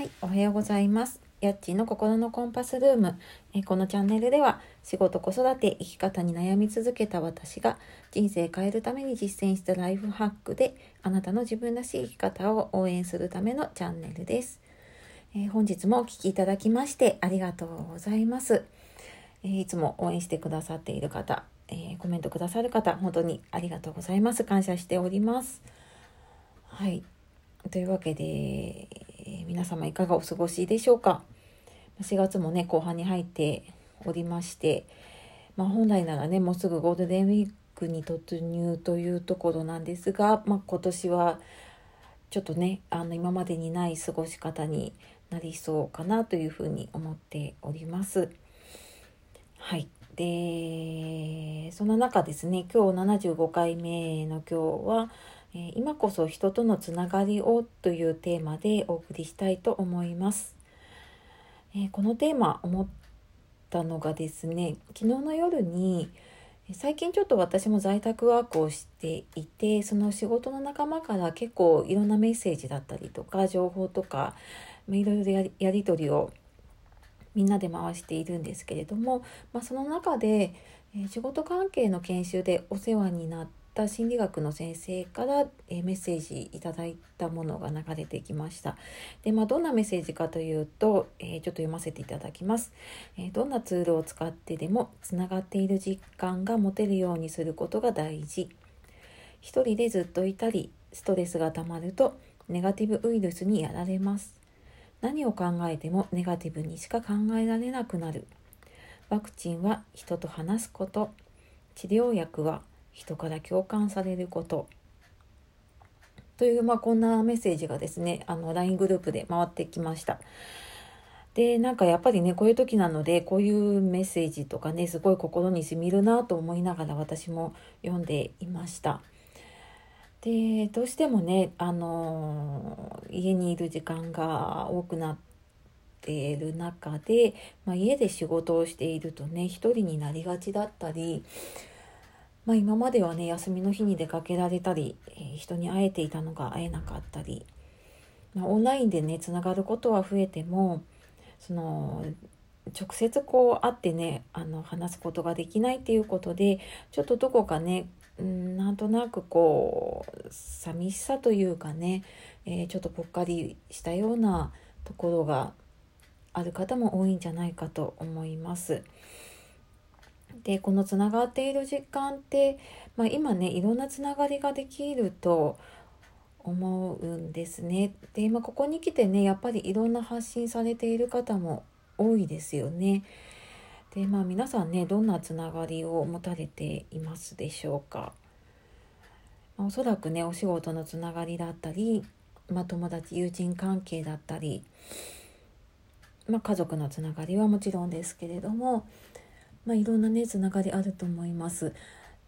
はい、おはようございます。やっちの心のコンパスルーム。えこのチャンネルでは仕事、子育て、生き方に悩み続けた私が人生変えるために実践したライフハックであなたの自分らしい生き方を応援するためのチャンネルです。え本日もお聴きいただきましてありがとうございます。えいつも応援してくださっている方、えコメントくださる方、本当にありがとうございます。感謝しております。はい。というわけで、皆様いかがお過ごしでしょうか？4月もね後半に入っておりまして、まあ、本来ならねもうすぐゴールデンウィークに突入というところなんですが、まあ、今年はちょっとねあの今までにない過ごし方になりそうかなというふうに思っております。はいでそんな中ですね今日75回目の今日はえ今こそ人とのつながりをというテーマでお送りしたいと思います。えこのテーマ思ったのがですね昨日の夜に最近ちょっと私も在宅ワークをしていてその仕事の仲間から結構いろんなメッセージだったりとか情報とかいろいろやり取りをみんなで回しているんですけれども、まあ、その中で、仕事関係の研修でお世話になった心理学の先生から、えメッセージいただいたものが流れてきました。で、まあ、どんなメッセージかというと、えちょっと読ませていただきます、えどんなツールを使ってでもつながっている実感が持てるようにすることが大事。一人でずっといたり、ストレスがたまるとネガティブウイルスにやられます。何を考えてもネガティブにしか考えられなくなる。ワクチンは人と話すこと。治療薬は人から共感されること。という、まあ、こんなメッセージがですね、あの、LINE グループで回ってきました。で、なんかやっぱりね、こういう時なので、こういうメッセージとかね、すごい心に染みるなと思いながら私も読んでいました。で、どうしてもね、あの家にいる時間が多くなっている中で、まあ、家で仕事をしているとね、一人になりがちだったり、まあ、今まではね、休みの日に出かけられたり、えー人に会えていたのが会えなかったり、まあ、オンラインでね、つながることは増えても、その、直接こう会ってねあの話すことができないっていうことでちょっとどこかねうんなんとなくこう寂しさというかね、えーちょっとぽっかりしたようなところがある方も多いんじゃないかと思います。でこのつながっている実感って、まあ、今ねいろんなつながりができると思うんですね。で、まあ、ここに来てねやっぱりいろんな発信されている方も多いですよね。でまあ皆さんねどんなつながりを持たれていますでしょうか。まあおそらくねお仕事のつながりだったり、まあ、友達友人関係だったり、まあ、家族のつながりはもちろんですけれども、まあ、いろんなねつながりあると思います。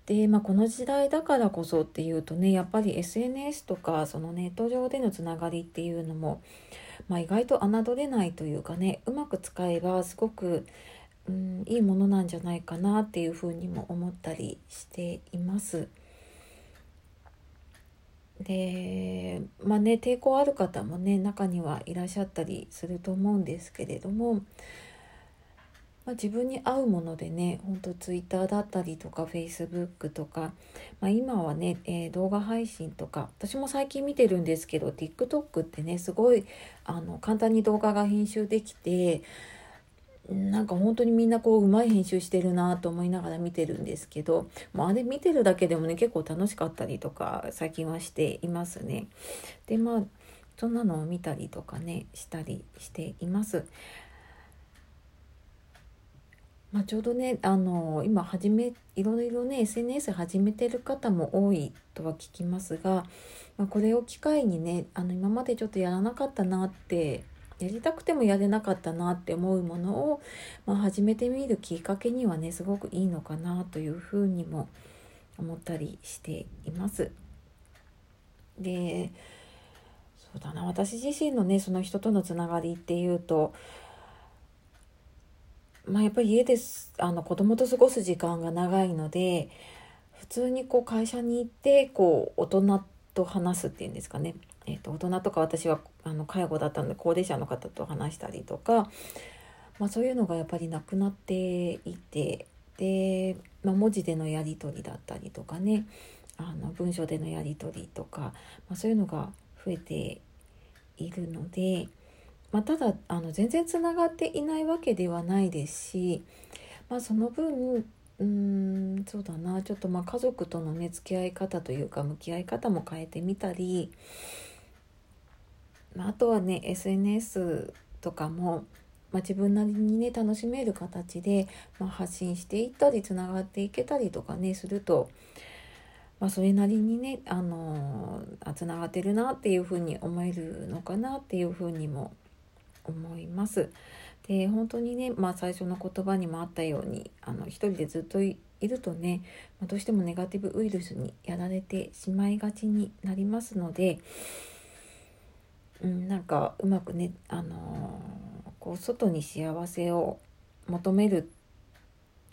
で、まあ、この時代だからこそっていうとねやっぱり SNS とかそのネット上でのつながりっていうのも、まあ、意外と侮れないというかねうまく使えばすごく、うん、いいものなんじゃないかなっていうふうにも思ったりしています。でまあね抵抗ある方もね中にはいらっしゃったりすると思うんですけれども、まあ、自分に合うものでねほんと Twitter だったりとか Facebook とか、まあ、今はね、えー動画配信とか私も最近見てるんですけど TikTok ってねすごいあの簡単に動画が編集できてなんか本当にみんなこううまい編集してるなと思いながら見てるんですけど、ま、あれ見てるだけでもね結構楽しかったりとか最近はしていますね。でまあそんなのを見たりとかねしたりしています。まあ、ちょうどねあの今始めいろいろね SNS 始めてる方も多いとは聞きますが、まあ、これを機会にねあの今までちょっとやらなかったなってやりたくてもやれなかったなって思うものを、まあ、始めてみるきっかけにはねすごくいいのかなというふうにも思ったりしています。でそうだな私自身のねその人とのつながりっていうとまあやっぱり家ですあの子供と過ごす時間が長いので普通にこう会社に行ってこう大人と話すっていうんですかね。えーと、大人とか私はあの介護だったので高齢者の方と話したりとか、まあ、そういうのがやっぱりなくなっていてで、まあ、文字でのやり取りだったりとかねあの文章でのやり取りとか、まあ、そういうのが増えているので、まあ、ただあの全然つながっていないわけではないですし、まあ、その分うんそうだなちょっとまあ家族とのね付き合い方というか向き合い方も変えてみたり、まあ、あとはね SNS とかも、まあ、自分なりにね楽しめる形で、まあ、発信していったりつながっていけたりとかねすると、まあ、それなりにねあのつながってるなっていうふうに思えるのかなっていうふうにも思います。で本当にね、まあ、最初の言葉にもあったようにあの一人でずっといるとね、まあ、どうしてもネガティブウイルスにやられてしまいがちになりますので、うん、なんかうまくね、あのー、こう外に幸せを求める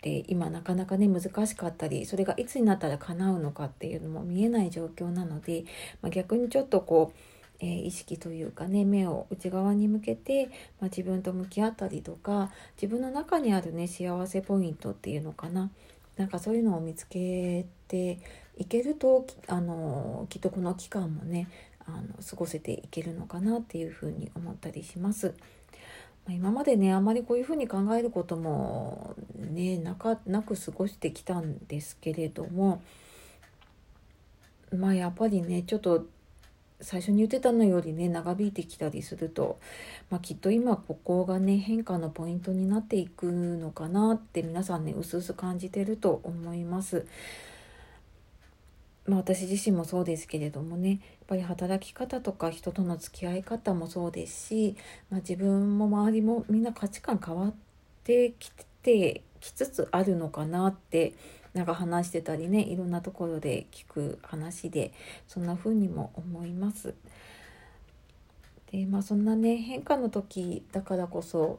って今なかなかね難しかったりそれがいつになったら叶うのかっていうのも見えない状況なので、まあ、逆にちょっとこうえー、意識というかね目を内側に向けて、まあ、自分と向き合ったりとか自分の中にあるね幸せポイントっていうのかななんかそういうのを見つけていけるとあのきっとこの期間もねあの過ごせていけるのかなっていうふうに思ったりします。ま今までねあまりこういうふうに考えることもねなかなく過ごしてきたんですけれどもまあやっぱりねちょっと最初に言ってたのよりね長引いてきたりすると、まあ、きっと今ここがね変化のポイントになっていくのかなって皆さんねうすうす感じてると思います。まあ、私自身もそうですけれどもねやっぱり働き方とか人との付き合い方もそうですし、まあ、自分も周りもみんな価値観変わってきてきつつあるのかなってなんか話してたりねいろんなところで聞く話でそんな風にも思います。でまあそんなね変化の時だからこそ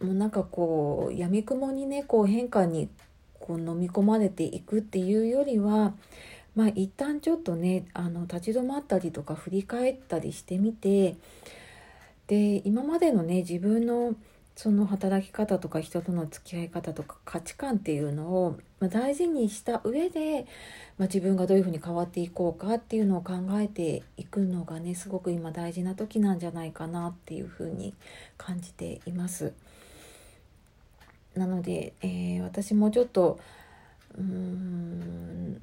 もうなんかこうやみくもにねこう変化にこう飲み込まれていくっていうよりはまあ一旦ちょっとねあの立ち止まったりとか振り返ったりしてみてで今までのね自分のその働き方とか人との付き合い方とか価値観っていうのを、ま大事にした上で、まあ、自分がどういうふうに変わっていこうかっていうのを考えていくのがねすごく今大事な時なんじゃないかなっていうふうに感じています。なので、えー、私もちょっとうーん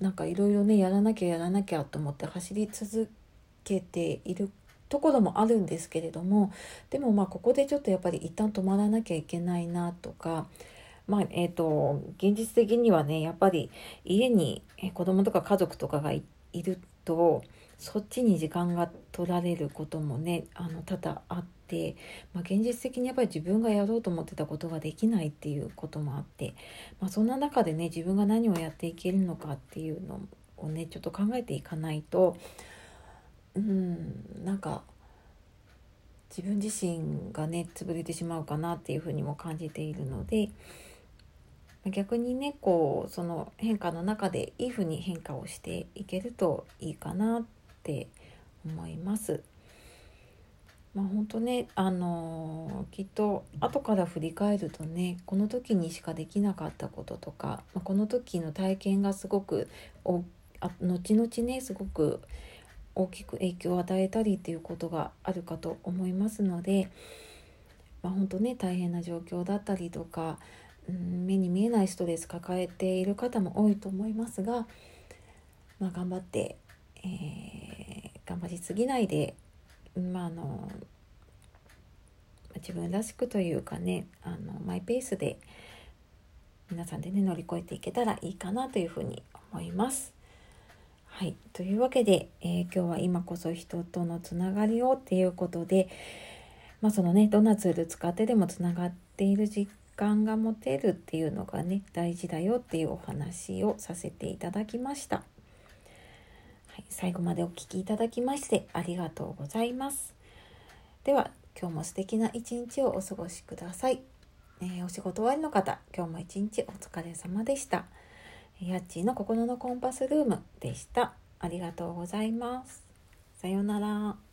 なんかいろいろねやらなきゃやらなきゃと思って走り続けているところもあるんですけれどもでもまあここでちょっとやっぱり一旦止まらなきゃいけないなとかまあえーと、現実的にはねやっぱり家に子供とか家族とかがいるとそっちに時間が取られることもねあの多々あって、まあ、現実的にやっぱり自分がやろうと思ってたことができないっていうこともあって、まあ、そんな中でね自分が何をやっていけるのかっていうのをねちょっと考えていかないとうんなんか自分自身がね潰れてしまうかなっていうふうにも感じているので逆にねこうその変化の中でいいふうに変化をしていけるといいかなって思います。まあ本当ねあのー、きっと後から振り返るとねこの時にしかできなかったこととか、まあ、この時の体験がすごくおあ後々ねすごく大きく影響を与えたりっていうことがあるかと思いますので、まあ、本当ね大変な状況だったりとか、うん、目に見えないストレス抱えている方も多いと思いますが、まあ、頑張って、えー、頑張りすぎないで、まあ、あの自分らしくというかねあのマイペースで皆さんでね乗り越えていけたらいいかなというふうに思います。はい、というわけで、えー、今日は今こそ人とのつながりをっていうことで、まあ、そのねどんなツール使ってでもつながっている実感が持てるっていうのがね大事だよっていうお話をさせていただきました。はい、最後までお聴きいただきましてありがとうございます。では今日も素敵な一日をお過ごしください。えー、お仕事終わりの方今日も一日お疲れ様でした。ヤッチーの心のコンパスルームでした。ありがとうございます。さようなら。